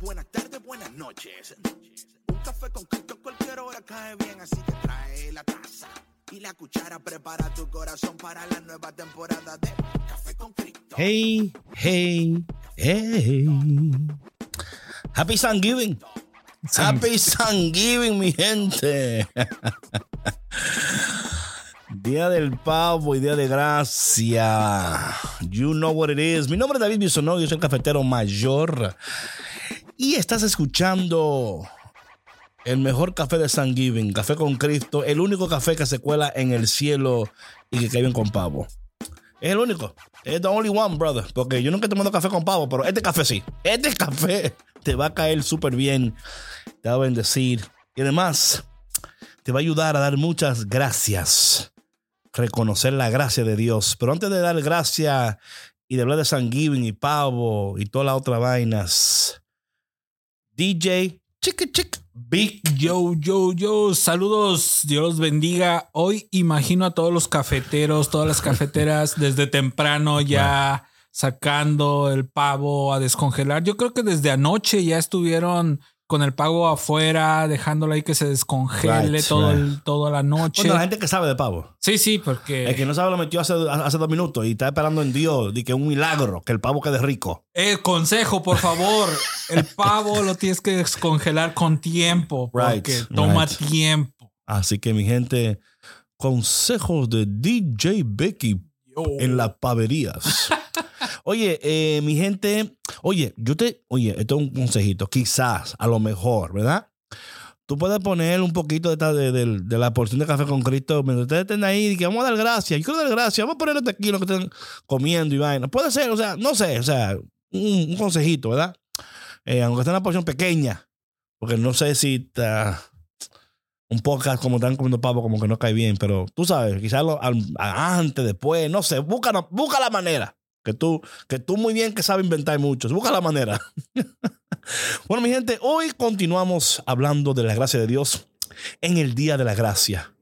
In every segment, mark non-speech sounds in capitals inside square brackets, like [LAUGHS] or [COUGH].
buenas tardes, buenas noches. Un café con Cristo en cualquier hora cae bien, así que trae la taza y la cuchara. Prepara tu corazón para la nueva temporada de Café con Cristo. Hey, hey, hey. Happy Thanksgiving. Happy Thanksgiving, mi gente. Día del pavo y día de gracia. You know what it is. Mi nombre es David Bisonó, yo soy el cafetero mayor. Y estás escuchando el mejor café de Thanksgiving, Café con Cristo, el único café que se cuela en el cielo y que cae bien con pavo. Es el único. Es the only one, brother. Porque yo nunca he tomado café con pavo, pero este café sí. Este café te va a caer súper bien. Te va a bendecir. Y además, te va a ayudar a dar muchas gracias. Reconocer la gracia de Dios. Pero antes de dar gracias y de hablar de Thanksgiving y pavo y todas las otras vainas, DJ Chick Chick Big Yo, yo, yo, saludos, Dios los bendiga. Hoy imagino a todos los cafeteros, todas las cafeteras [LAUGHS] desde temprano ya sacando el pavo a descongelar. Yo creo que desde anoche ya estuvieron con el pavo afuera, dejándolo ahí que se descongele Right, todo right. el- toda la noche. Bueno, la gente que sabe de pavo. Sí, sí, porque El que no sabe lo metió hace, hace dos minutos y está esperando en Dios de que un milagro, que el pavo quede rico. Eh, consejo, por favor. [LAUGHS] El pavo lo tienes que descongelar con tiempo. Porque Right, toma tiempo. Así que mi gente, consejos de DJ Becky en las paverías. [LAUGHS] Oye, eh, mi gente, oye, yo te, oye, esto es un consejito, quizás, a lo mejor, ¿verdad? Tú puedes poner un poquito de, esta- de, la porción de café con Cristo mientras ustedes estén ahí y que vamos a dar gracias. Yo quiero dar gracias, vamos a poner este aquí que estén comiendo y vaina. Puede ser, o sea, no sé, o sea, un, un consejito, ¿verdad? Eh, aunque sea una porción pequeña, porque no sé si está un podcast como están comiendo pavo, como que no cae bien, pero tú sabes, quizás antes, después, no sé, busca, busca la manera. Que tú, que tú muy bien que sabes inventar muchos. Busca la manera. [LAUGHS] bueno, mi gente, hoy continuamos hablando de la gracia de Dios en el Día de la Gracia.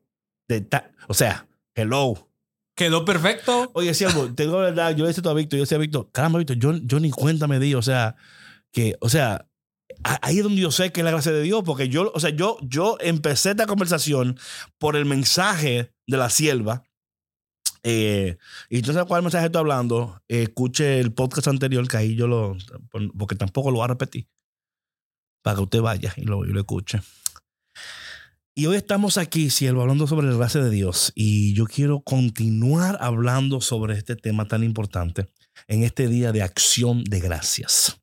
De o sea, hello. Quedó perfecto. Oye, siervo, te digo la verdad, yo le decía a Víctor, yo decía a Víctor, caramba, Víctor, yo, yo ni cuenta me di, o sea, que, o sea, ahí es donde yo sé que es la gracia de Dios, porque yo, o sea, yo, yo empecé esta conversación por el mensaje de la sierva. Eh, y tú cuál mensaje estoy hablando. Eh, escuche el podcast anterior, que ahí yo lo, porque tampoco lo voy a repetir, para que usted vaya y lo, y lo escuche. Y hoy estamos aquí, siervo, hablando sobre la gracia de Dios. Y yo quiero continuar hablando sobre este tema tan importante en este día de acción de gracias.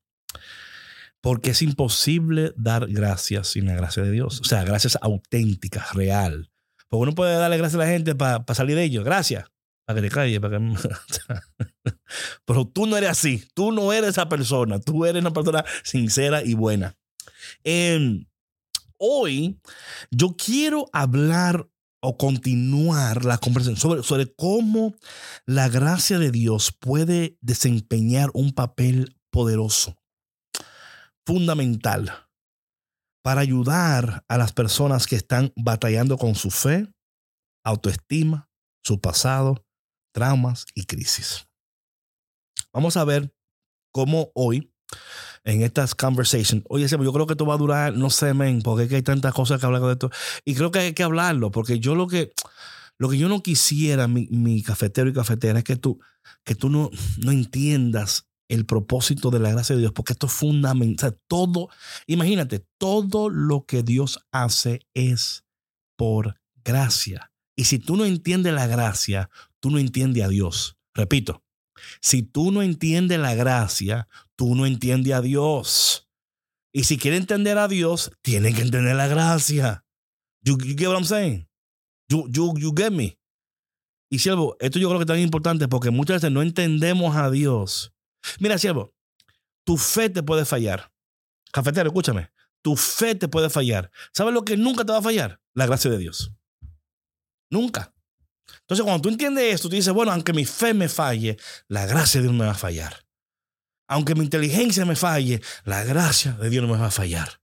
Porque es imposible dar gracias sin la gracia de Dios. O sea, gracias auténticas, real. Porque uno puede darle gracias a la gente para salir de ello. Gracias. Para que te calles. Para que... [LAUGHS] Pero tú no eres así. Tú no eres esa persona. Tú eres una persona sincera y buena. Em, hoy yo quiero hablar o continuar la conversación sobre, sobre cómo la gracia de Dios puede desempeñar un papel poderoso, fundamental, para ayudar a las personas que están batallando con su fe, autoestima, su pasado, traumas y crisis. Vamos a ver cómo hoy en estas conversations. Oye, yo creo que esto va a durar, no sé, men, porque hay tantas cosas que hablar de esto. Y creo que hay que hablarlo, porque yo lo que, lo que yo no quisiera, mi, mi cafetero y cafetera, es que tú, que tú no, no entiendas el propósito de la gracia de Dios, porque esto es fundamental. Todo, imagínate, todo lo que Dios hace es por gracia. Y si tú no entiendes la gracia, tú no entiendes a Dios. Repito, si tú no entiendes la gracia, tú no entiendes a Dios. Y si quieres entender a Dios, tienes que entender la gracia. You, you get what I'm saying? You, you, you get me? Y siervo, esto yo creo que es tan importante porque muchas veces no entendemos a Dios. Mira, siervo, tu fe te puede fallar. Cafetero, escúchame. Tu fe te puede fallar. ¿Sabes lo que nunca te va a fallar? La gracia de Dios. Nunca. Entonces, cuando tú entiendes esto, tú dices, bueno, aunque mi fe me falle, la gracia de Dios no me va a fallar. Aunque mi inteligencia me falle, la gracia de Dios no me va a fallar.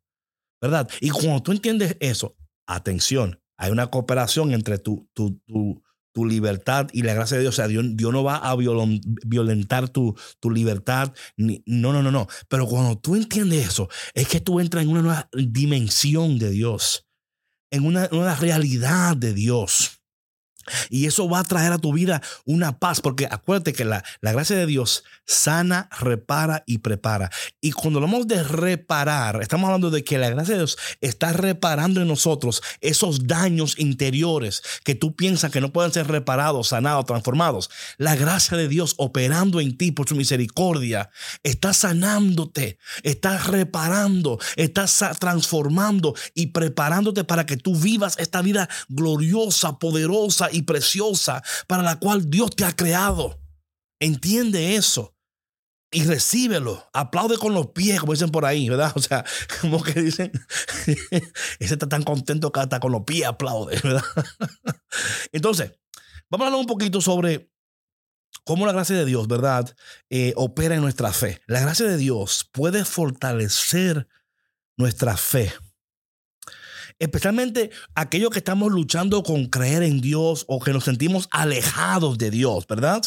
¿Verdad? Y cuando tú entiendes eso, atención, hay una cooperación entre tu, tu, tu, libertad y la gracia de Dios. O sea, Dios, no va a violentar tu, tu libertad. Ni, no, no, no, no. Pero cuando tú entiendes eso, es que tú entras en una nueva dimensión de Dios, en una, una realidad de Dios. Y eso va a traer a tu vida una paz, porque acuérdate que la, la, gracia de Dios sana, repara y prepara. Y cuando hablamos de reparar, estamos hablando de que la gracia de Dios está reparando en nosotros esos daños interiores que tú piensas que no pueden ser reparados, sanados, transformados. La gracia de Dios operando en ti por su misericordia está sanándote, está reparando, está transformando y preparándote para que tú vivas esta vida gloriosa, poderosa y preciosa para la cual Dios te ha creado. Entiende eso y recíbelo. Aplaude con los pies, como dicen por ahí, ¿verdad? [LAUGHS] O sea, como que dicen, [LAUGHS] ese está tan contento que hasta con los pies aplaude, [LAUGHS] ¿verdad? Entonces, vamos a hablar un poquito sobre cómo la gracia de Dios, ¿verdad? Eh, opera en nuestra fe. La gracia de Dios puede fortalecer nuestra fe especialmente aquellos que estamos luchando con creer en Dios o que nos sentimos alejados de Dios, ¿verdad?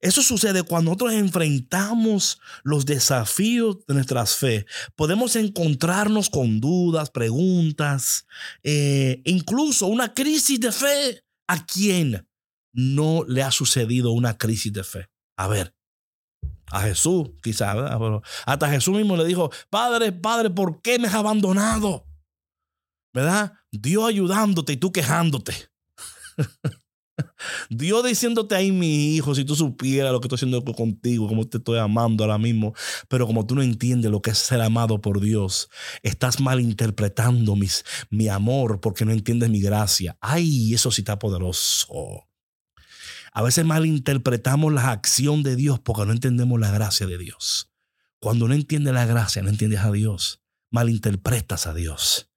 Eso sucede cuando nosotros enfrentamos los desafíos de nuestra fe. Podemos encontrarnos con dudas, preguntas, eh, incluso una crisis de fe. ¿A quién no le ha sucedido una crisis de fe? A ver, a Jesús, quizás, hasta Jesús mismo le dijo, Padre, Padre, ¿por qué me has abandonado? ¿Verdad? Dios ayudándote y tú quejándote. [LAUGHS] Dios diciéndote ahí, mi hijo, si tú supieras lo que estoy haciendo contigo, cómo te estoy amando ahora mismo, pero como tú no entiendes lo que es ser amado por Dios, estás malinterpretando mis, mi amor porque no entiendes mi gracia. Ay, eso sí está poderoso. A veces malinterpretamos la acción de Dios porque no entendemos la gracia de Dios. Cuando no entiendes la gracia, no entiendes a Dios, malinterpretas a Dios.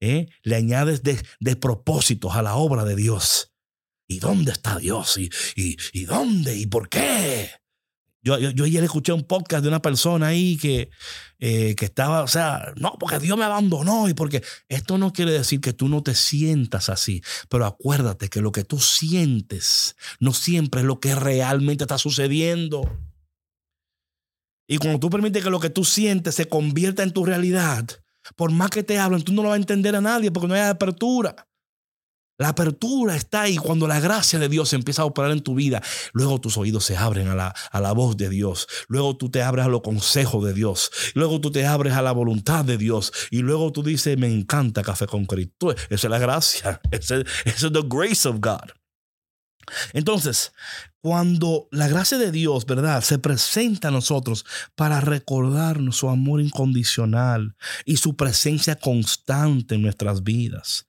¿Eh? le añades de, propósitos a la obra de Dios. ¿Y dónde está Dios? ¿Y, y, dónde? ¿Y por qué? Yo, yo, ayer escuché un podcast de una persona ahí que, eh, que estaba, o sea, no, porque Dios me abandonó y porque esto no quiere decir que tú no te sientas así, pero acuérdate que lo que tú sientes no siempre es lo que realmente está sucediendo. Y cuando tú permites que lo que tú sientes se convierta en tu realidad, por más que te hablen, tú no lo vas a entender a nadie porque no hay apertura. La apertura está ahí cuando la gracia de Dios empieza a operar en tu vida. Luego tus oídos se abren a la, a la voz de Dios. Luego tú te abres a los consejos de Dios. Luego tú te abres a la voluntad de Dios. Y luego tú dices, me encanta café con Cristo. Esa es la gracia. [LAUGHS] Esa es the grace of God. Entonces, cuando la gracia de Dios, ¿verdad?, se presenta a nosotros para recordarnos su amor incondicional y su presencia constante en nuestras vidas.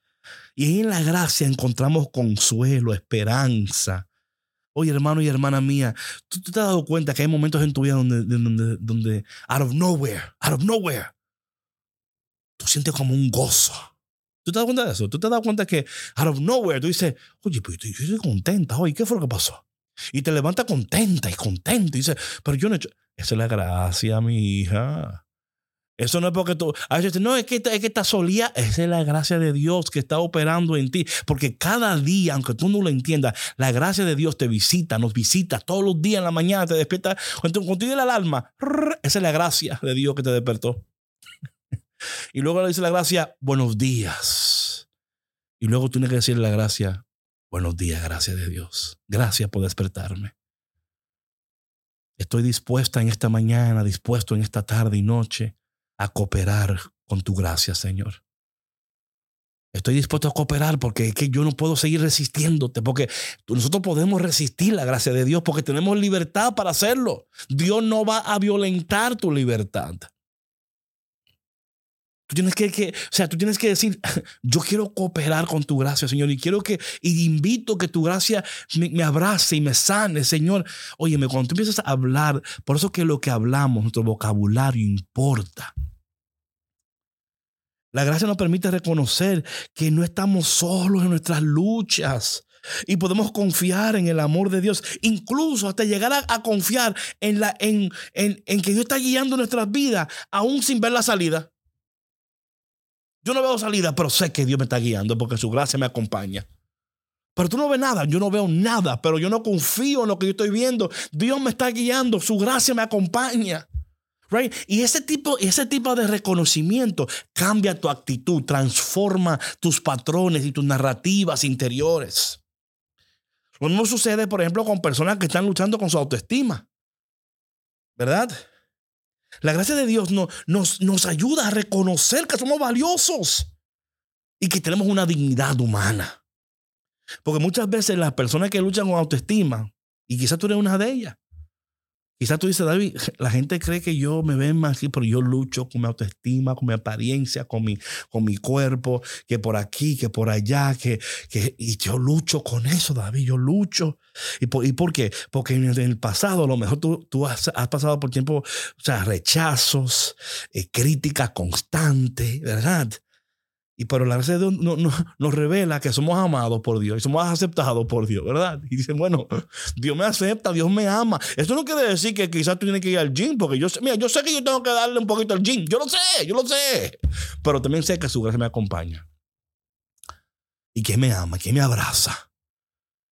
Y en la gracia encontramos consuelo, esperanza. Oye, hermano y hermana mía, ¿tú, te has dado cuenta que hay momentos en tu vida donde, donde, donde, out of nowhere, out of nowhere, tú sientes como un gozo ¿Tú te das cuenta de eso? ¿Tú te das cuenta que out of nowhere tú dices, oye, pues yo estoy contenta hoy, ¿qué fue lo que pasó? Y te levantas contenta y contenta y dices, pero yo no he hecho... Esa es la gracia, mi hija. Eso no es porque tú, a veces no, es que, es que estás solía, esa es la gracia de Dios que está operando en ti. Porque cada día, aunque tú no lo entiendas, la gracia de Dios te visita, nos visita todos los días en la mañana, te despierta. Cuando, cuando la alarma, esa es la gracia de Dios que te despertó. Y luego le dice la gracia, buenos días. Y luego tiene que decirle la gracia, buenos días, gracias de Dios. Gracias por despertarme. Estoy dispuesta en esta mañana, dispuesto en esta tarde y noche a cooperar con tu gracia, Señor. Estoy dispuesto a cooperar porque es que yo no puedo seguir resistiéndote, porque nosotros podemos resistir la gracia de Dios porque tenemos libertad para hacerlo. Dios no va a violentar tu libertad. Tú tienes que, o sea, tú tienes que decir, [LAUGHS] yo quiero cooperar con tu gracia, Señor, y quiero que, y invito que tu gracia me, abrace y me sane, Señor. Óyeme, cuando tú empiezas a hablar, por eso que lo que hablamos, nuestro vocabulario importa. La gracia nos permite reconocer que no estamos solos en nuestras luchas. Y podemos confiar en el amor de Dios, incluso hasta llegar a, confiar en, la, en, en, en que Dios está guiando nuestras vidas, aún sin ver la salida. Yo no veo salida, pero sé que Dios me está guiando porque su gracia me acompaña. Pero tú no ves nada, yo no veo nada, pero yo no confío en lo que yo estoy viendo. Dios me está guiando, su gracia me acompaña. Right? Y ese tipo, ese tipo de reconocimiento cambia tu actitud, transforma tus patrones y tus narrativas interiores. Lo mismo sucede, por ejemplo, con personas que están luchando con su autoestima. ¿Verdad? La gracia de Dios nos, nos ayuda a reconocer que somos valiosos y que tenemos una dignidad humana. Porque muchas veces las personas que luchan con autoestima, y quizás tú eres una de ellas, Quizás tú dices, David, la gente cree que yo me ven más aquí, pero yo lucho con mi autoestima, con mi apariencia, con mi, con mi cuerpo, que por aquí, que por allá, que, que y yo lucho con eso, David, yo lucho. ¿Y por, y por qué? Porque en el pasado a lo mejor tú, tú has, pasado por tiempo, o sea, rechazos, eh, críticas constantes, ¿verdad? Y pero la gracia de Dios nos revela que somos amados por Dios y somos aceptados por Dios, ¿verdad? Y dicen, bueno, Dios me acepta, Dios me ama. Eso no quiere decir que quizás tú tienes que ir al gym, porque yo, mira, yo sé que yo tengo que darle un poquito al gym. Yo lo sé, yo lo sé. Pero también sé que su gracia me acompaña. Y que me ama, que me abraza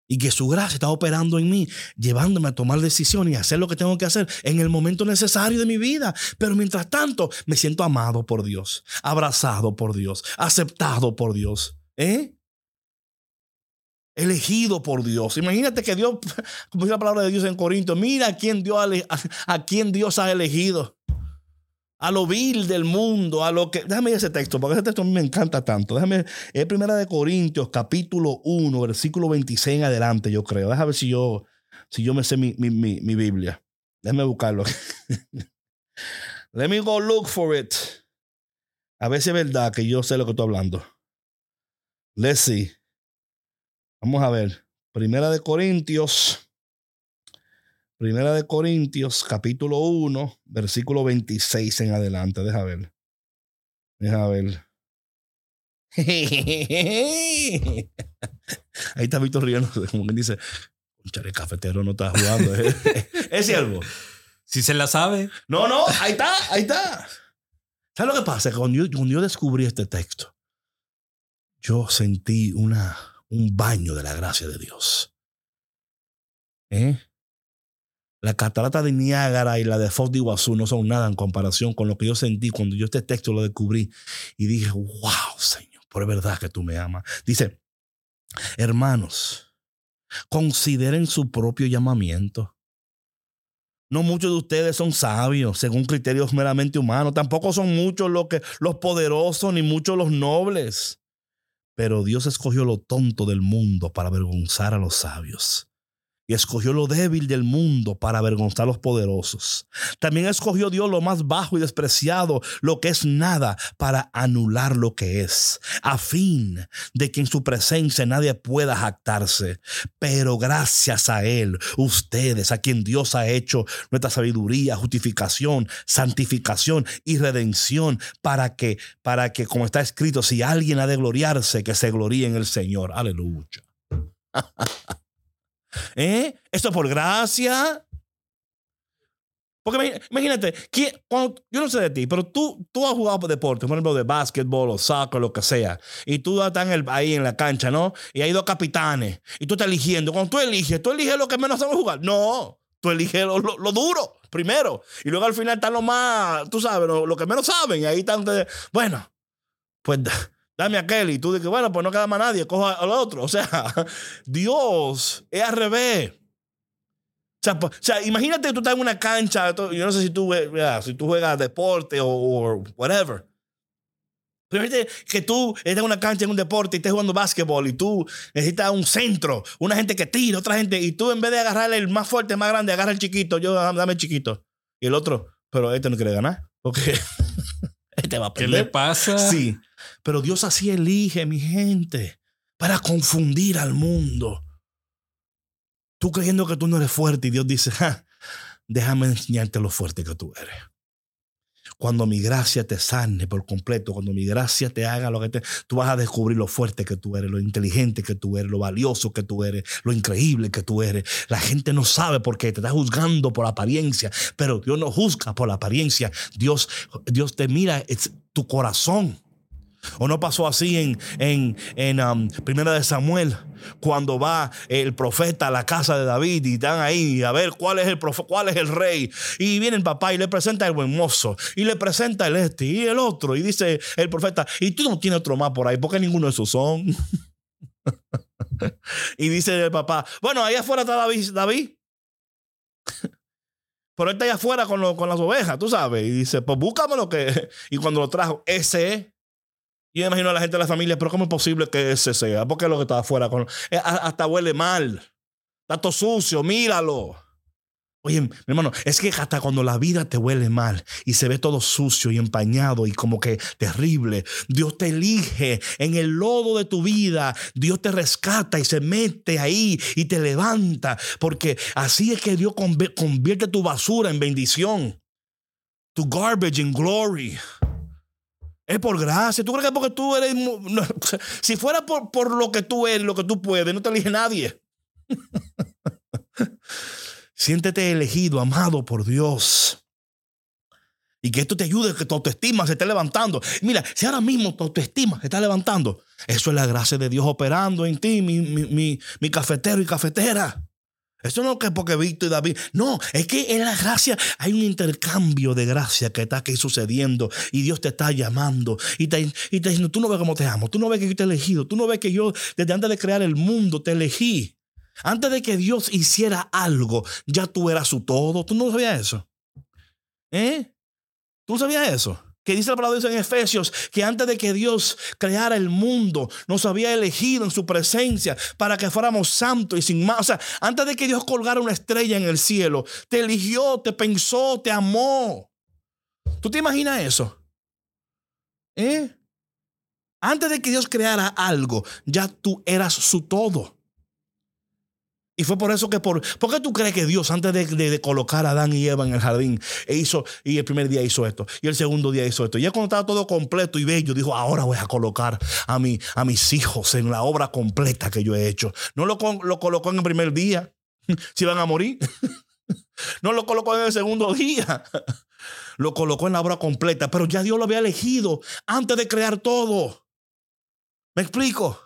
y que su gracia está operando en mí, llevándome a tomar decisiones y hacer lo que tengo que hacer en el momento necesario de mi vida. Pero mientras tanto, me siento amado por Dios, abrazado por Dios, aceptado por Dios. ¿Eh? Elegido por Dios. Imagínate que Dios, [LAUGHS] como dice la palabra de Dios en Corinto, mira a a quién Dios ha elegido a lo vil del mundo, a lo que... Déjame ese texto, porque ese texto a mí me encanta tanto. Déjame, es Primera de Corintios, capítulo 1, versículo 26 en adelante, yo creo. Déjame ver si yo, si yo me sé mi, mi, mi, Biblia. Déjame buscarlo. [LAUGHS] Let me go look for it. A ver si es verdad que yo sé lo que estoy hablando. Let's see. Vamos a ver. Primera de Corintios Primera de Corintios, capítulo 1, versículo 26 en adelante. Deja ver. Deja ver. [LAUGHS] Ahí está Víctor riendo, como quien dice, el cafetero no está jugando. ¿eh? [LAUGHS] es siervo. Si se la sabe. No, no, ahí está, ahí está. ¿Sabes lo que pasa? Cuando yo, cuando yo descubrí este texto, yo sentí una, un baño de la gracia de Dios. ¿Eh? La catarata de Niágara y la de Foz de Iguazú no son nada en comparación con lo que yo sentí cuando yo este texto lo descubrí y dije, wow, Señor, por verdad que tú me amas. Dice, hermanos, consideren su propio llamamiento. No muchos de ustedes son sabios según criterios meramente humanos. Tampoco son muchos los, que, los poderosos ni muchos los nobles. Pero Dios escogió lo tonto del mundo para avergonzar a los sabios y escogió lo débil del mundo para avergonzar a los poderosos. También escogió Dios lo más bajo y despreciado, lo que es nada, para anular lo que es, a fin de que en su presencia nadie pueda jactarse. Pero gracias a Él, ustedes, a quien Dios ha hecho nuestra sabiduría, justificación, santificación y redención, para que, para que, como está escrito, si alguien ha de gloriarse, que se gloríe en el Señor. Aleluya. [LAUGHS] ¿Eh? Esto por gracia. Porque imagínate, yo no sé de ti, pero tú, tú has jugado por deporte, por ejemplo, de básquetbol o soccer, lo que sea, y tú estás ahí en la cancha, ¿no? Y hay dos capitanes, y tú estás eligiendo. Cuando tú eliges, tú eliges lo que menos sabes jugar. No, tú eliges lo, duro primero, y luego al final están los más, tú sabes, lo, que menos saben, y ahí están, bueno, pues [LAUGHS] dame aquel. Y tú dices, bueno, pues no queda más nadie, coja al otro. O sea, [LAUGHS] Dios es al revés. O sea, imagínate que tú estás en una cancha, yo no sé si tú, si tú juegas deporte o whatever. Pero imagínate que tú estás en una cancha en un deporte y estás jugando básquetbol y tú necesitas un centro, una gente que tira, otra gente, y tú en vez de agarrarle el más fuerte, más grande, agarra el chiquito, yo dame el chiquito. Y el otro, pero este no quiere ganar, porque [LAUGHS] este va a perder. ¿Qué le pasa? Sí. Pero Dios así elige, mi gente, para confundir al mundo. Tú creyendo que tú no eres fuerte y Dios dice, déjame enseñarte lo fuerte que tú eres. Cuando mi gracia te sane por completo, cuando mi gracia te haga lo que te... Tú vas a descubrir lo fuerte que tú eres, lo inteligente que tú eres, lo valioso que tú eres, lo increíble que tú eres. La gente no sabe por qué te está juzgando por apariencia, pero Dios no juzga por la apariencia. Dios, Dios te mira es tu corazón. ¿O no pasó así en, en, en um, Primera de Samuel? Cuando va el profeta a la casa de David y están ahí a ver cuál es el cuál es el rey. Y viene el papá y le presenta el buen mozo. Y le presenta el este y el otro. Y dice el profeta, y tú no tienes otro más por ahí, porque ninguno de esos son. [LAUGHS] y dice el papá, bueno, ahí afuera está David. David. Pero él está allá afuera con, con las ovejas, tú sabes. Y dice, pues búscame lo que. Y cuando lo trajo, ese yo imagino a la gente de la familia, pero ¿cómo es posible que ese sea? Porque es lo que está afuera. Eh, hasta huele mal. Está todo sucio, míralo. Oye, mi hermano, es que hasta cuando la vida te huele mal y se ve todo sucio y empañado y como que terrible, Dios te elige en el lodo de tu vida, Dios te rescata y se mete ahí y te levanta, porque así es que Dios convierte tu basura en bendición, tu garbage in glory. Es por gracia. ¿Tú crees que porque tú eres... [LAUGHS] si fuera por, por lo que tú eres, lo que tú puedes, no te elige nadie. [LAUGHS] Siéntete elegido, amado por Dios. Y que esto te ayude, que tu autoestima se esté levantando. Mira, si ahora mismo tu autoestima se está levantando, eso es la gracia de Dios operando en ti, mi, mi, mi cafetero y cafetera. Eso no es que porque Víctor y David. No, es que en la gracia hay un intercambio de gracia que está aquí sucediendo y Dios te está llamando y te, y te diciendo, tú no ves cómo te amo, tú no ves que yo te he elegido, tú no ves que yo desde antes de crear el mundo te elegí. Antes de que Dios hiciera algo, ya tú eras su todo. ¿Tú no sabías eso? ¿Eh? ¿Tú no sabías eso? Que dice la palabra en Efesios, que antes de que Dios creara el mundo, nos había elegido en su presencia para que fuéramos santos y sin más. O sea, antes de que Dios colgara una estrella en el cielo, te eligió, te pensó, te amó. ¿Tú te imaginas eso? ¿Eh? Antes de que Dios creara algo, ya tú eras su todo. Y fue por eso que por... ¿Por qué tú crees que Dios antes de, colocar a Adán y Eva en el jardín e hizo, y el primer día hizo esto, y el segundo día hizo esto? Y ya cuando estaba todo completo y bello, dijo, ahora voy a colocar a, mi, a mis hijos en la obra completa que yo he hecho. No lo, lo colocó en el primer día, [LAUGHS] si van a morir. [LAUGHS] no lo colocó en el segundo día. [LAUGHS] Lo colocó en la obra completa, pero ya Dios lo había elegido antes de crear todo. ¿Me explico?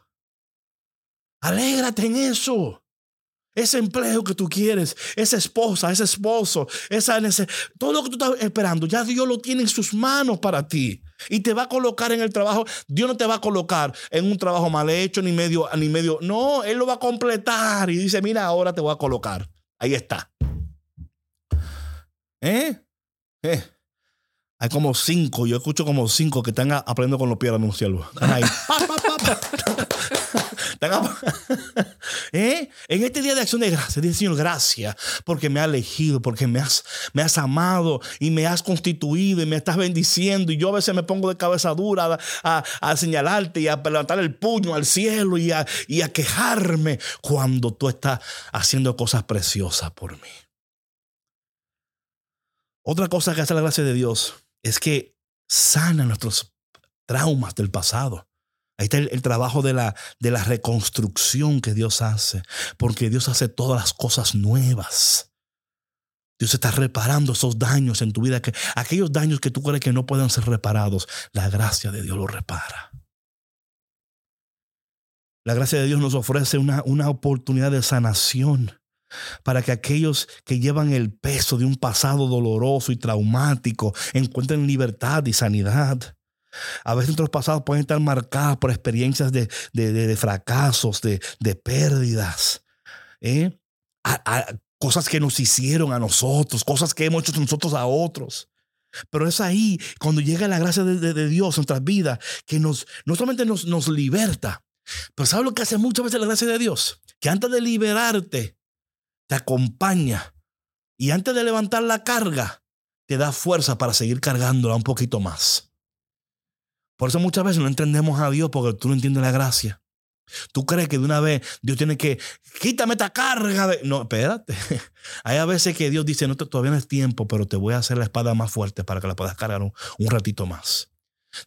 Alégrate en eso. Ese empleo que tú quieres, esa esposa, ese esposo, esa todo lo que tú estás esperando, ya Dios lo tiene en sus manos para ti. Y te va a colocar en el trabajo. Dios no te va a colocar en un trabajo mal hecho, ni medio, ni medio. No, Él lo va a completar. Y dice, mira, ahora te voy a colocar. Ahí está. ¿Eh? ¿Eh? Hay como cinco, yo escucho como cinco que están aprendiendo con los pies, mi siervo. Están ahí. [LAUGHS] [LAUGHS] ¿Eh? En este día de acción de gracias, dice Señor, gracias porque me has elegido, porque me has, me has amado y me has constituido y me estás bendiciendo. Y yo a veces me pongo de cabeza dura a, señalarte y a levantar el puño al cielo y a, y a quejarme cuando tú estás haciendo cosas preciosas por mí. Otra cosa que hace la gracia de Dios es que sana nuestros traumas del pasado. Ahí está el, trabajo de la, de la reconstrucción que Dios hace, porque Dios hace todas las cosas nuevas. Dios está reparando esos daños en tu vida, que aquellos daños que tú crees que no pueden ser reparados, la gracia de Dios los repara. La gracia de Dios nos ofrece una, una oportunidad de sanación para que aquellos que llevan el peso de un pasado doloroso y traumático encuentren libertad y sanidad. A veces nuestros pasados pueden estar marcados por experiencias de, fracasos, de, pérdidas. ¿eh? cosas que nos hicieron a nosotros, cosas que hemos hecho nosotros a otros. Pero es ahí, cuando llega la gracia de, Dios en nuestras vidas, que nos, no solamente nos, nos liberta, pero ¿sabes lo que hace muchas veces la gracia de Dios? Que antes de liberarte, te acompaña. Y antes de levantar la carga, te da fuerza para seguir cargándola un poquito más. Por eso muchas veces no entendemos a Dios porque tú no entiendes la gracia. Tú crees que de una vez Dios tiene que, quítame esta carga. De... No, espérate. [LAUGHS] Hay a veces que Dios dice, no, todavía no es tiempo, pero te voy a hacer la espada más fuerte para que la puedas cargar un, ratito más.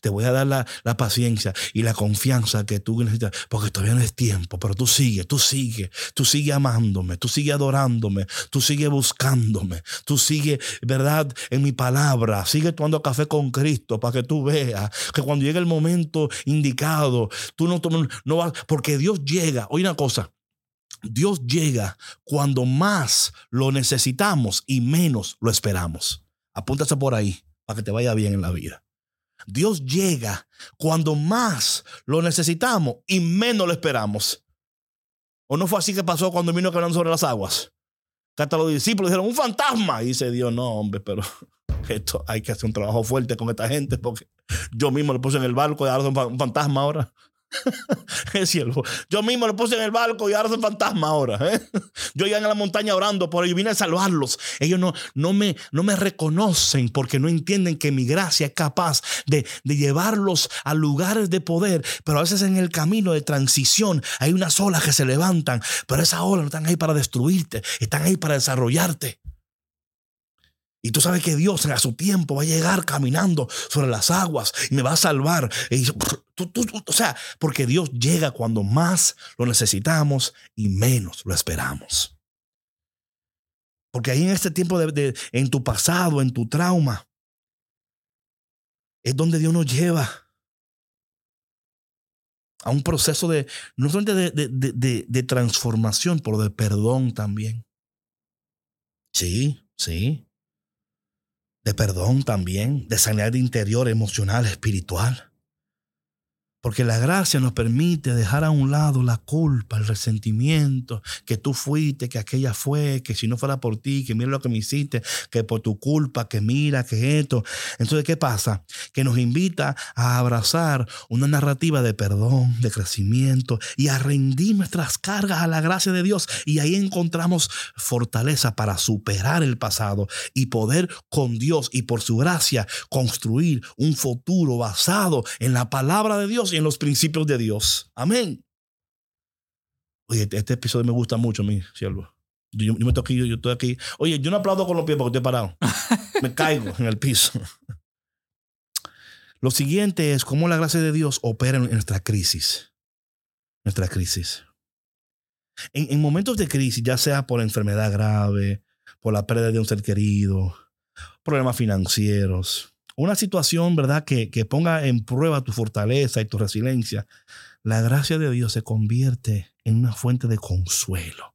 Te voy a dar la, la, paciencia y la confianza que tú necesitas, porque todavía no es tiempo, pero tú sigue, tú sigue, tú sigue amándome, tú sigue adorándome, tú sigue buscándome, tú sigue, ¿verdad? En mi palabra, sigue tomando café con Cristo para que tú veas que cuando llegue el momento indicado, tú no, no vas, porque Dios llega, oye una cosa, Dios llega cuando más lo necesitamos y menos lo esperamos. Apúntase por ahí para que te vaya bien en la vida. Dios llega cuando más lo necesitamos y menos lo esperamos. ¿O no fue así que pasó cuando vino caminando sobre las aguas? Que hasta los discípulos dijeron, un fantasma. Y dice Dios, no, hombre, pero [LAUGHS] esto hay que hacer un trabajo fuerte con esta gente porque yo mismo lo puse en el barco y ahora un fantasma ahora. [LAUGHS] Yo mismo lo puse en el barco y ahora son fantasma ahora. ¿eh? Yo ya en la montaña orando por ellos, vine a salvarlos. Ellos no, no, me, no me reconocen porque no entienden que mi gracia es capaz de, de llevarlos a lugares de poder. Pero a veces en el camino de transición hay unas olas que se levantan, pero esas olas no están ahí para destruirte, están ahí para desarrollarte. Y tú sabes que Dios a su tiempo va a llegar caminando sobre las aguas y me va a salvar. o sea, porque Dios llega cuando más lo necesitamos y menos lo esperamos. Porque ahí en este tiempo, de, en tu pasado, en tu trauma, es donde Dios nos lleva a un proceso de, no solamente de, de transformación, pero de perdón también. Sí, sí de perdón también, de sanidad interior, emocional, espiritual. Porque la gracia nos permite dejar a un lado la culpa, el resentimiento, que tú fuiste, que aquella fue, que si no fuera por ti, que mira lo que me hiciste, que por tu culpa, que mira, que esto. Entonces, ¿qué pasa? Que nos invita a abrazar una narrativa de perdón, de crecimiento y a rendir nuestras cargas a la gracia de Dios. Y ahí encontramos fortaleza para superar el pasado y poder con Dios y por su gracia construir un futuro basado en la palabra de Dios en los principios de Dios. Amén. Oye, este, este episodio me gusta mucho, mi siervo. Yo, me estoy aquí, yo estoy aquí. Oye, yo no aplaudo con los pies porque estoy parado. [LAUGHS] Me caigo en el piso. Lo siguiente es cómo la gracia de Dios opera en nuestra crisis. Nuestra crisis. En, en, momentos de crisis, ya sea por enfermedad grave, por la pérdida de un ser querido, problemas financieros, una situación, ¿verdad?, que, que ponga en prueba tu fortaleza y tu resiliencia, la gracia de Dios se convierte en una fuente de consuelo.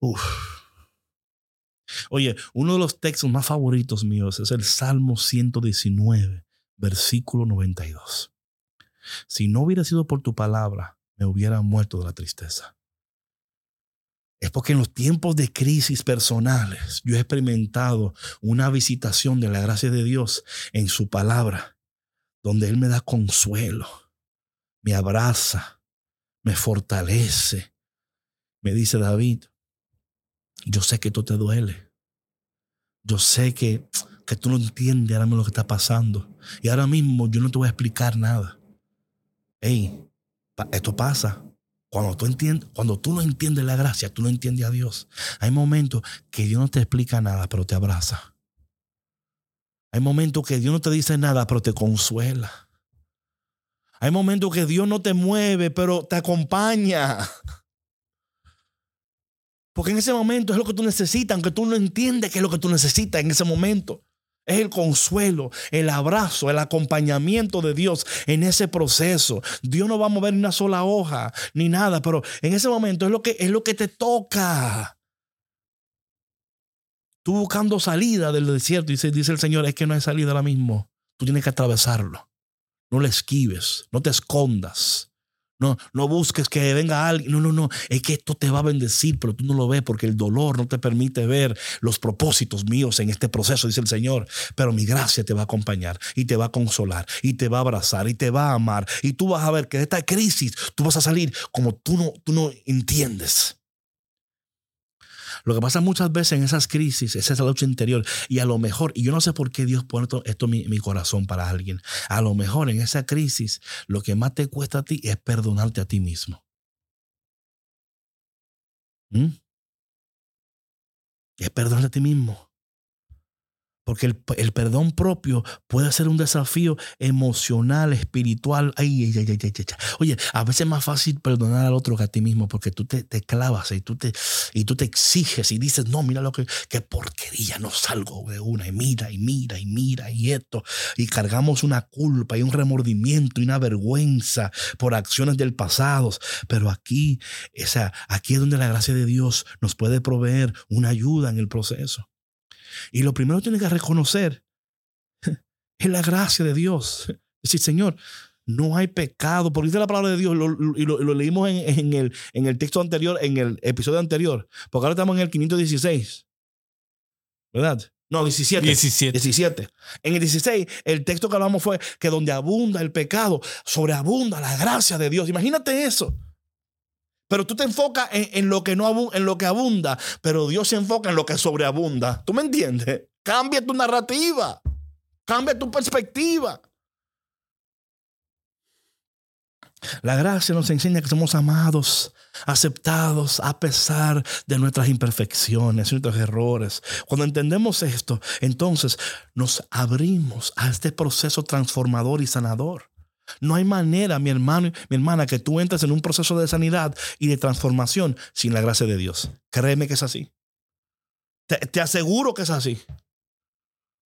Uf. Oye, uno de los textos más favoritos míos es el Salmo 119, versículo 92. Si no hubiera sido por tu palabra, me hubiera muerto de la tristeza es porque en los tiempos de crisis personales yo he experimentado una visitación de la gracia de Dios en su palabra, donde Él me da consuelo, me abraza, me fortalece. Me dice David, yo sé que tú te duele. Yo sé que, que tú no entiendes ahora mismo lo que está pasando. Y ahora mismo yo no te voy a explicar nada. Hey, esto pasa. Cuando tú, entiendes, cuando tú no entiendes la gracia, tú no entiendes a Dios. Hay momentos que Dios no te explica nada, pero te abraza. Hay momentos que Dios no te dice nada, pero te consuela. Hay momentos que Dios no te mueve, pero te acompaña. Porque en ese momento es lo que tú necesitas, aunque tú no entiendes qué es lo que tú necesitas en ese momento. Es el consuelo, el abrazo, el acompañamiento de Dios en ese proceso. Dios no va a mover una sola hoja ni nada, pero en ese momento es lo que, es lo que te toca. Tú buscando salida del desierto, dice, dice el Señor, es que no hay salida ahora mismo. Tú tienes que atravesarlo. No le esquives, no te escondas. No, no busques que venga alguien. No, no, no. Es que esto te va a bendecir, pero tú no lo ves porque el dolor no te permite ver los propósitos míos en este proceso, dice el Señor. Pero mi gracia te va a acompañar y te va a consolar y te va a abrazar y te va a amar. Y tú vas a ver que de esta crisis tú vas a salir como tú no, tú no entiendes. Lo que pasa muchas veces en esas crisis es esa lucha interior. Y a lo mejor, y yo no sé por qué Dios pone esto, en mi, corazón para alguien, a lo mejor en esa crisis lo que más te cuesta a ti es perdonarte a ti mismo. ¿Mm? Es perdonarte a ti mismo. Porque el, el, perdón propio puede ser un desafío emocional, espiritual. Ay, ay, ay, Oye, a veces es más fácil perdonar al otro que a ti mismo porque tú te, te, clavas y tú te, y tú te exiges y dices, no, mira lo que, qué porquería, no salgo de una. Y mira, y mira, y mira, y esto. Y cargamos una culpa y un remordimiento y una vergüenza por acciones del pasado. Pero aquí, o sea, aquí es donde la gracia de Dios nos puede proveer una ayuda en el proceso. Y lo primero que tiene que reconocer [LAUGHS] es la gracia de Dios. Es decir, Señor, no hay pecado. Porque dice la palabra de Dios, y lo, leímos en, el, en el texto anterior, en el episodio anterior. Porque ahora estamos en el 516. ¿Verdad? No, 17. 17. 17. En el 16, el texto que hablamos fue que donde abunda el pecado, sobreabunda la gracia de Dios. Imagínate eso. Pero tú te enfocas en, lo que no en lo que abunda, pero Dios se enfoca en lo que sobreabunda. ¿Tú me entiendes? Cambia tu narrativa. Cambia tu perspectiva. La gracia nos enseña que somos amados, aceptados a pesar de nuestras imperfecciones, nuestros errores. Cuando entendemos esto, entonces nos abrimos a este proceso transformador y sanador. No hay manera, mi hermano, mi hermana, que tú entres en un proceso de sanidad y de transformación sin la gracia de Dios. Créeme que es así. Te, aseguro que es así.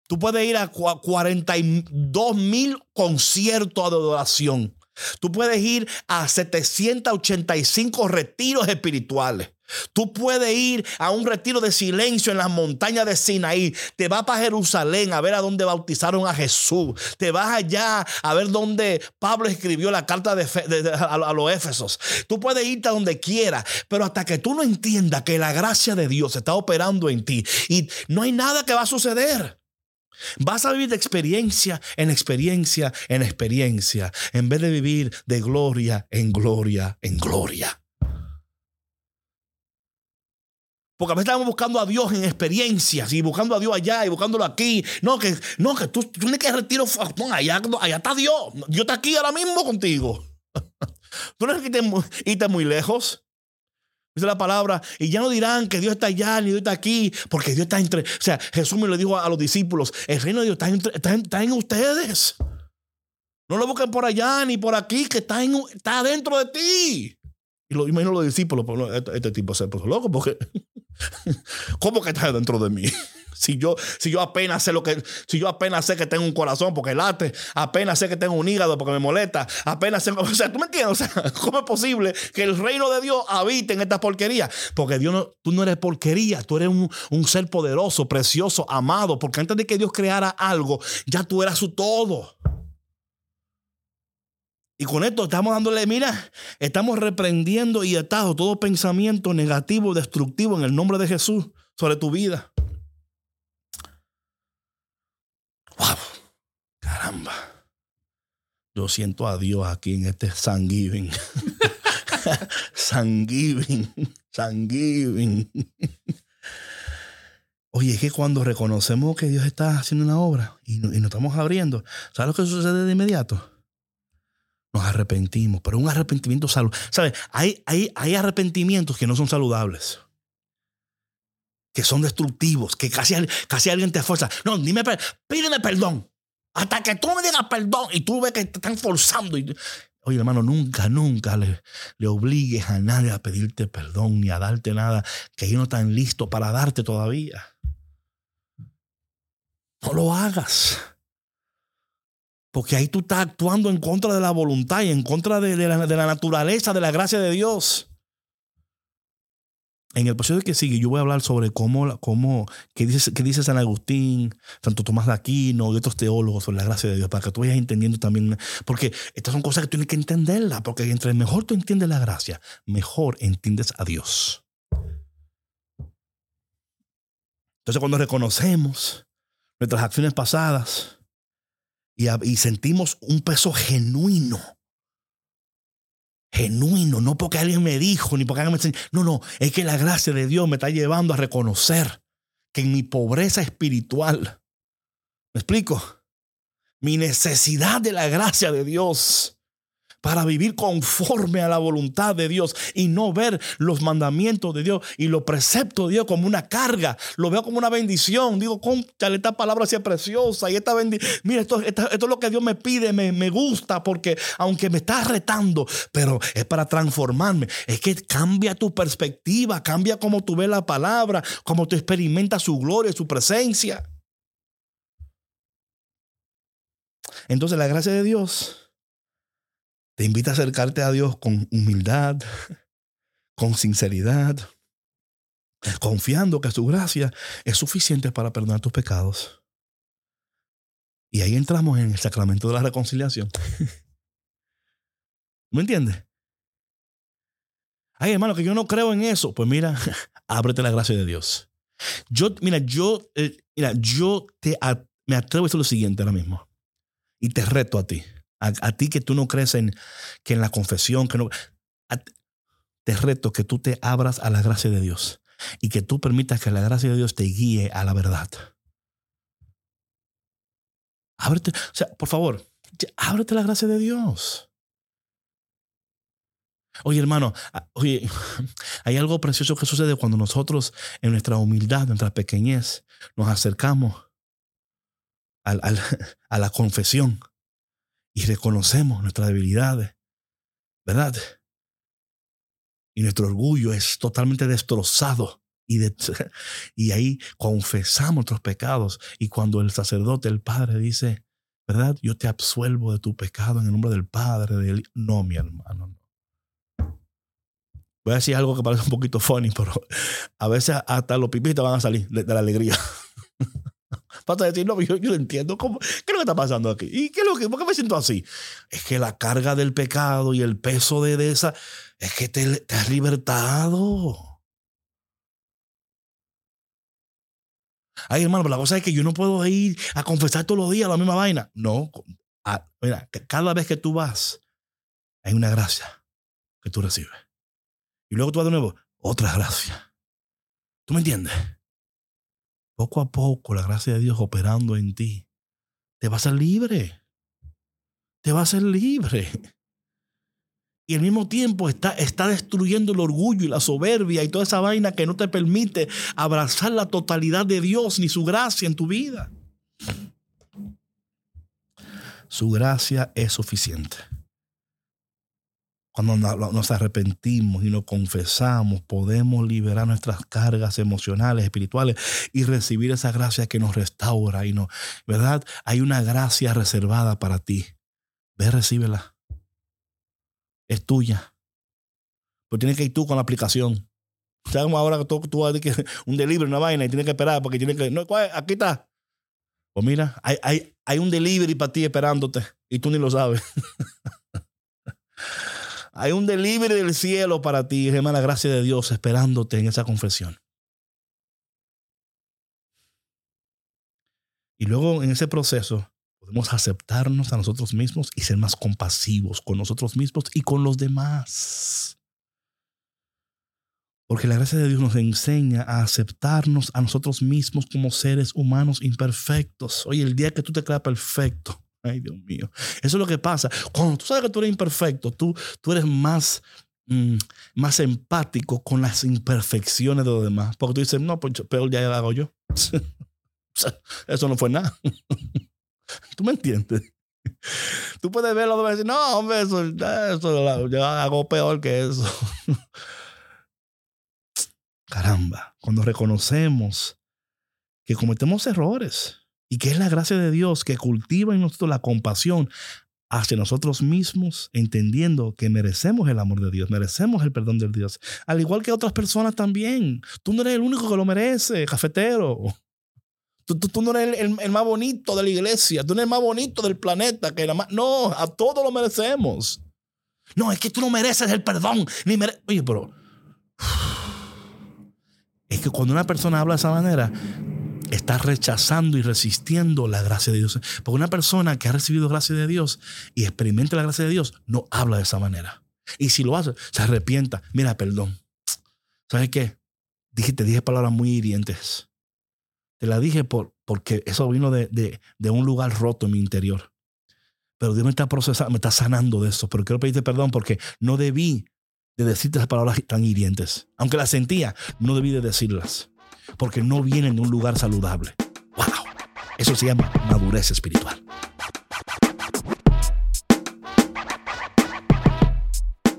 Tú puedes ir a 42 mil conciertos de adoración. Tú puedes ir a 785 retiros espirituales. Tú puedes ir a un retiro de silencio en las montañas de Sinaí. Te vas para Jerusalén a ver a dónde bautizaron a Jesús. Te vas allá a ver dónde Pablo escribió la carta de, a, los Éfesos. Tú puedes irte a donde quieras, pero hasta que tú no entiendas que la gracia de Dios está operando en ti y no hay nada que va a suceder. Vas a vivir de experiencia en experiencia en experiencia, en vez de vivir de gloria en gloria en gloria. Porque a veces estamos buscando a Dios en experiencias y buscando a Dios allá y buscándolo aquí. No, que, no, que tú, tienes que retiro. No, allá, está Dios. Dios está aquí ahora mismo contigo. [LAUGHS] tú no necesitas irte muy lejos. Dice la palabra. Y ya no dirán que Dios está allá ni Dios está aquí. Porque Dios está entre. O sea, Jesús me lo dijo a, los discípulos. El reino de Dios está, está, en ustedes. No lo busquen por allá ni por aquí, que está, en, está dentro de ti. Y lo imagino los discípulos, pues, este, este, tipo se puso loco porque [LAUGHS] ¿cómo que está dentro de mí? [LAUGHS] Si yo, si yo apenas sé lo que, si yo apenas sé que tengo un corazón porque late, apenas sé que tengo un hígado porque me molesta, apenas sé, [LAUGHS] o sea, ¿tú me entiendes? O sea, ¿cómo es posible que el reino de Dios habite en esta porquería? Porque Dios no, tú no eres porquería, tú eres un, un ser poderoso, precioso, amado, porque antes de que Dios creara algo, ya tú eras su todo. Y con esto estamos dándole, mira, estamos reprendiendo y atado todo pensamiento negativo, destructivo en el nombre de Jesús sobre tu vida. ¡Wow! Caramba. Yo siento a Dios aquí en este Thanksgiving. Thanksgiving. [LAUGHS] Thanksgiving. Oye, es que cuando reconocemos que Dios está haciendo una obra y nos estamos abriendo, ¿sabes lo que sucede de inmediato? Nos arrepentimos, pero un arrepentimiento saludable. ¿Sabes? Hay, hay, hay arrepentimientos que no son saludables, que son destructivos, que casi, casi alguien te fuerza. No, dime, pídeme perdón. Hasta que tú me digas perdón y tú ves que te están forzando. Oye, hermano, nunca, nunca le, le obligues a nadie a pedirte perdón ni a darte nada que ellos no están listos para darte todavía. No lo hagas. Porque ahí tú estás actuando en contra de la voluntad y en contra de, la, naturaleza, de la gracia de Dios. En el proceso que sigue, yo voy a hablar sobre cómo, cómo qué dice, qué dice San Agustín, Santo Tomás de Aquino y otros teólogos sobre la gracia de Dios, para que tú vayas entendiendo también. Porque estas son cosas que tienes que entenderlas, porque entre mejor tú entiendes la gracia, mejor entiendes a Dios. Entonces, cuando reconocemos nuestras acciones pasadas, y, sentimos un peso genuino. Genuino, no porque alguien me dijo, ni porque alguien me enseñó. No, no, es que la gracia de Dios me está llevando a reconocer que en mi pobreza espiritual, ¿me explico? Mi necesidad de la gracia de Dios para vivir conforme a la voluntad de Dios y no ver los mandamientos de Dios y los preceptos de Dios como una carga. Lo veo como una bendición. Digo, conchale, esta palabra sea preciosa y esta bendición. Mira, esto, es lo que Dios me pide, me, me gusta porque aunque me está retando, pero es para transformarme. Es que cambia tu perspectiva, cambia cómo tú ves la palabra, cómo tú experimentas su gloria, su presencia. Entonces la gracia de Dios te invita a acercarte a Dios con humildad, con sinceridad, confiando que su gracia es suficiente para perdonar tus pecados. Y ahí entramos en el sacramento de la reconciliación. [LAUGHS] ¿Me entiendes? Ay, hermano, que yo no creo en eso. Pues mira, [LAUGHS] ábrete la gracia de Dios. Yo, mira, yo, eh, mira, yo te, me atrevo a decir lo siguiente ahora mismo. Y te reto a ti. A, ti que tú no crees en que en la confesión, que no. te reto que tú te abras a la gracia de Dios y que tú permitas que la gracia de Dios te guíe a la verdad. Ábrete, o sea, por favor, ábrete la gracia de Dios. Oye, hermano, oye, [LAUGHS] hay algo precioso que sucede cuando nosotros, en nuestra humildad, en nuestra pequeñez, nos acercamos [LAUGHS] a la confesión y reconocemos nuestras debilidades, ¿verdad? Y nuestro orgullo es totalmente destrozado. Y, [LAUGHS] y ahí confesamos nuestros pecados. Y cuando el sacerdote, el Padre, dice, ¿verdad? Yo te absuelvo de tu pecado en el nombre del Padre. Del... No, mi hermano. Voy a decir algo que parece un poquito funny, pero a veces hasta los pipitos van a salir de la alegría. [LAUGHS] [LAUGHS] Vas a decir, no, yo, yo entiendo. ¿Cómo, ¿Qué es lo que está pasando aquí? ¿Y qué es lo que, por qué me siento así? Es que la carga del pecado y el peso de, esa, es que te, te has libertado. Ay, hermano, pero la cosa es que yo no puedo ir a confesar todos los días la misma vaina. No, mira, cada vez que tú vas, hay una gracia que tú recibes. Y luego tú vas de nuevo, otra gracia. ¿Tú me entiendes? Poco a poco la gracia de Dios operando en ti, te va a ser libre. Te va a ser libre. Y al mismo tiempo está, está destruyendo el orgullo y la soberbia y toda esa vaina que no te permite abrazar la totalidad de Dios ni su gracia en tu vida. Su gracia es suficiente. Cuando nos arrepentimos y nos confesamos, podemos liberar nuestras cargas emocionales, espirituales y recibir esa gracia que nos restaura y no, ¿verdad? Hay una gracia reservada para ti. Ve, recíbela. Es tuya. Pero tienes que ir tú con la aplicación. ¿Sabes ahora que tú, tú vas a decir un delivery, una vaina y tienes que esperar porque tienes que. No, aquí está. Pues mira, hay, hay, hay un delivery para ti esperándote y tú ni lo sabes. [LAUGHS] Hay un delivery del cielo para ti, hermana, gracia de Dios, esperándote en esa confesión. Y luego en ese proceso podemos aceptarnos a nosotros mismos y ser más compasivos con nosotros mismos y con los demás. Porque la gracia de Dios nos enseña a aceptarnos a nosotros mismos como seres humanos imperfectos. Oye, el día que tú te creas perfecto, Ay, Dios mío. Eso es lo que pasa. Cuando tú sabes que tú eres imperfecto, tú, tú eres más, mm, más empático con las imperfecciones de los demás. Porque tú dices, no, pues peor ya lo hago yo. [LAUGHS] Eso no fue nada. [LAUGHS] ¿Tú me entiendes? Tú puedes verlo y decir, no, hombre, eso, eso yo hago peor que eso. [LAUGHS] Caramba, cuando reconocemos que cometemos errores, y que es la gracia de Dios que cultiva en nosotros la compasión hacia nosotros mismos, entendiendo que merecemos el amor de Dios, merecemos el perdón de Dios, al igual que otras personas también. Tú no eres el único que lo merece, cafetero. Tú, tú, no eres el, más bonito de la iglesia, tú no eres el más bonito del planeta, que más, no, a todos lo merecemos. No, es que tú no mereces el perdón, ni Oye, pero [SIGHS] es que cuando una persona habla de esa manera, está rechazando y resistiendo la gracia de Dios. Porque una persona que ha recibido gracia de Dios y experimenta la gracia de Dios no habla de esa manera. Y si lo hace, se arrepienta. Mira, perdón. ¿Sabes qué? Dije, te dije palabras muy hirientes. Te la dije por, porque eso vino de, de un lugar roto en mi interior. Pero Dios me está procesando, me está sanando de eso. Pero quiero pedirte perdón porque no debí de decirte esas palabras tan hirientes. Aunque las sentía, no debí de decirlas. Porque no vienen de un lugar saludable. ¡Wow! Eso se llama madurez espiritual.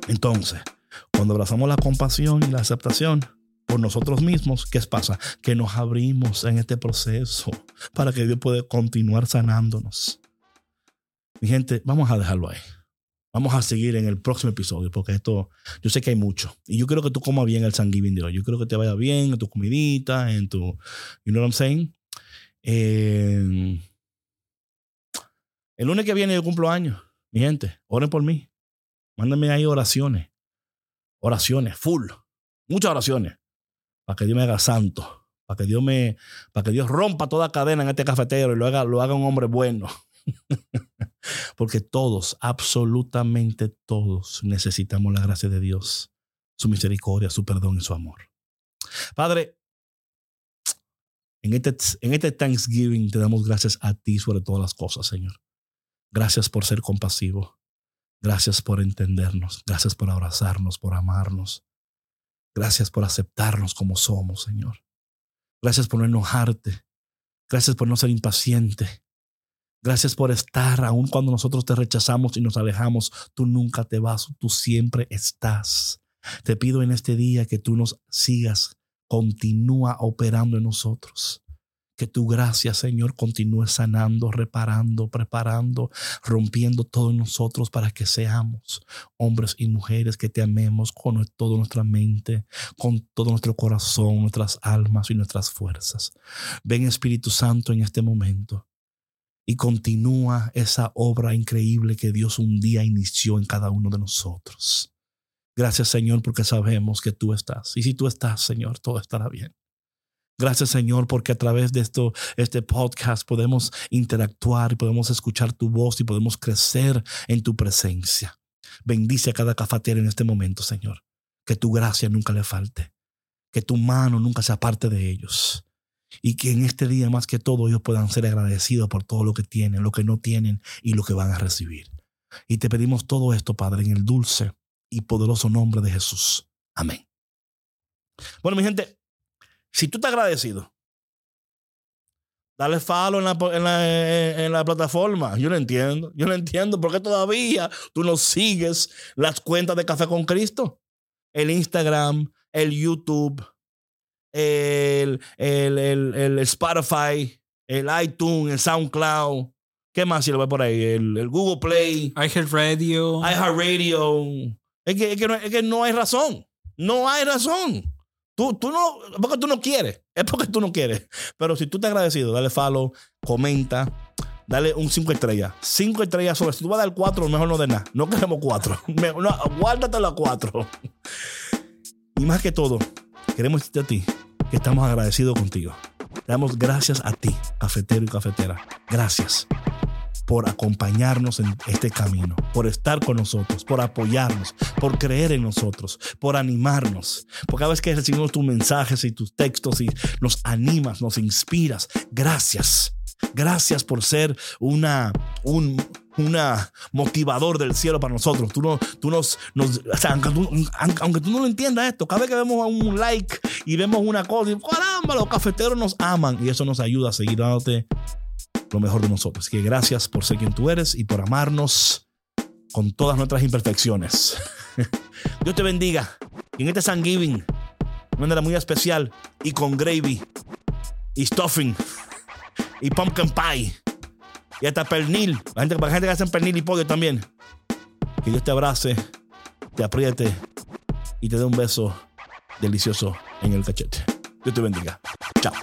Entonces, cuando abrazamos la compasión y la aceptación por nosotros mismos, ¿qué pasa? Que nos abrimos en este proceso para que Dios pueda continuar sanándonos. Mi gente, vamos a dejarlo ahí. Vamos a seguir en el próximo episodio porque esto, yo sé que hay mucho. Y yo quiero que tú comas bien el Thanksgiving de hoy. Yo quiero que te vaya bien en tu comidita, en tu, you know what I'm saying? Eh, el lunes que viene yo cumplo años. Mi gente, oren por mí. Mándenme ahí oraciones. Oraciones, full. Muchas oraciones. Para que Dios me haga santo. Para que Dios me, para que Dios rompa toda cadena en este cafetero y lo haga, lo haga un hombre bueno. [LAUGHS] Porque todos, absolutamente todos, necesitamos la gracia de Dios, su misericordia, su perdón y su amor. Padre, en este, en este Thanksgiving te damos gracias a ti sobre todas las cosas, Señor. Gracias por ser compasivo. Gracias por entendernos. Gracias por abrazarnos, por amarnos. Gracias por aceptarnos como somos, Señor. Gracias por no enojarte. Gracias por no ser impaciente. Gracias por estar, aun cuando nosotros te rechazamos y nos alejamos, tú nunca te vas, tú siempre estás. Te pido en este día que tú nos sigas, continúa operando en nosotros. Que tu gracia, Señor, continúe sanando, reparando, preparando, rompiendo todo en nosotros para que seamos hombres y mujeres que te amemos con toda nuestra mente, con todo nuestro corazón, nuestras almas y nuestras fuerzas. Ven Espíritu Santo en este momento y continúa esa obra increíble que Dios un día inició en cada uno de nosotros. Gracias Señor porque sabemos que tú estás. Y si tú estás, Señor, todo estará bien. Gracias Señor porque a través de esto, este podcast podemos interactuar y podemos escuchar tu voz y podemos crecer en tu presencia. Bendice a cada cafetero en este momento, Señor. Que tu gracia nunca le falte. Que tu mano nunca se aparte de ellos. Y que en este día más que todo ellos puedan ser agradecidos por todo lo que tienen, lo que no tienen y lo que van a recibir. Y te pedimos todo esto, Padre, en el dulce y poderoso nombre de Jesús. Amén. Bueno, mi gente, si tú estás agradecido, dale follow en la, en, la, en la, plataforma. Yo no entiendo. Yo no entiendo por qué todavía tú no sigues las cuentas de Café con Cristo. El Instagram, el YouTube, el, el, el, el Spotify, el iTunes, el SoundCloud. ¿Qué más si lo ve por ahí? El, Google Play. iHeartRadio. iHeartRadio. Es que, es, que no, es que no hay razón. No hay razón. Tú, tú no, porque tú no quieres, es porque tú no quieres. Pero si tú te agradecido, dale follow, comenta, dale un 5 estrellas. 5 estrellas sobre. Si tú vas a dar 4, mejor no de nada. No queremos 4. [LAUGHS] No, guárdate las 4. Y más que todo, queremos decirte a ti que estamos agradecidos contigo. Damos gracias a ti, cafetero y cafetera. Gracias por acompañarnos en este camino, por estar con nosotros, por apoyarnos, por creer en nosotros, por animarnos. Porque cada vez que recibimos tus mensajes y tus textos y nos animas, nos inspiras, gracias. Gracias por ser una, un, una motivador del cielo para nosotros. Tú, no, tú nos, nos aunque, tú, aunque, tú, no lo entiendas esto, cada vez que vemos un like y vemos una cosa, y, caramba, los cafeteros nos aman y eso nos ayuda a seguir dándote lo mejor de nosotros. Así que gracias por ser quien tú eres y por amarnos con todas nuestras imperfecciones. [LAUGHS] Dios te bendiga. en este Thanksgiving, de manera muy especial, y con gravy, y stuffing, y pumpkin pie, y hasta pernil. La gente, la gente que hacen pernil y pollo también. Que Dios te abrace, te apriete y te dé un beso delicioso en el cachete. Dios te bendiga. Chao.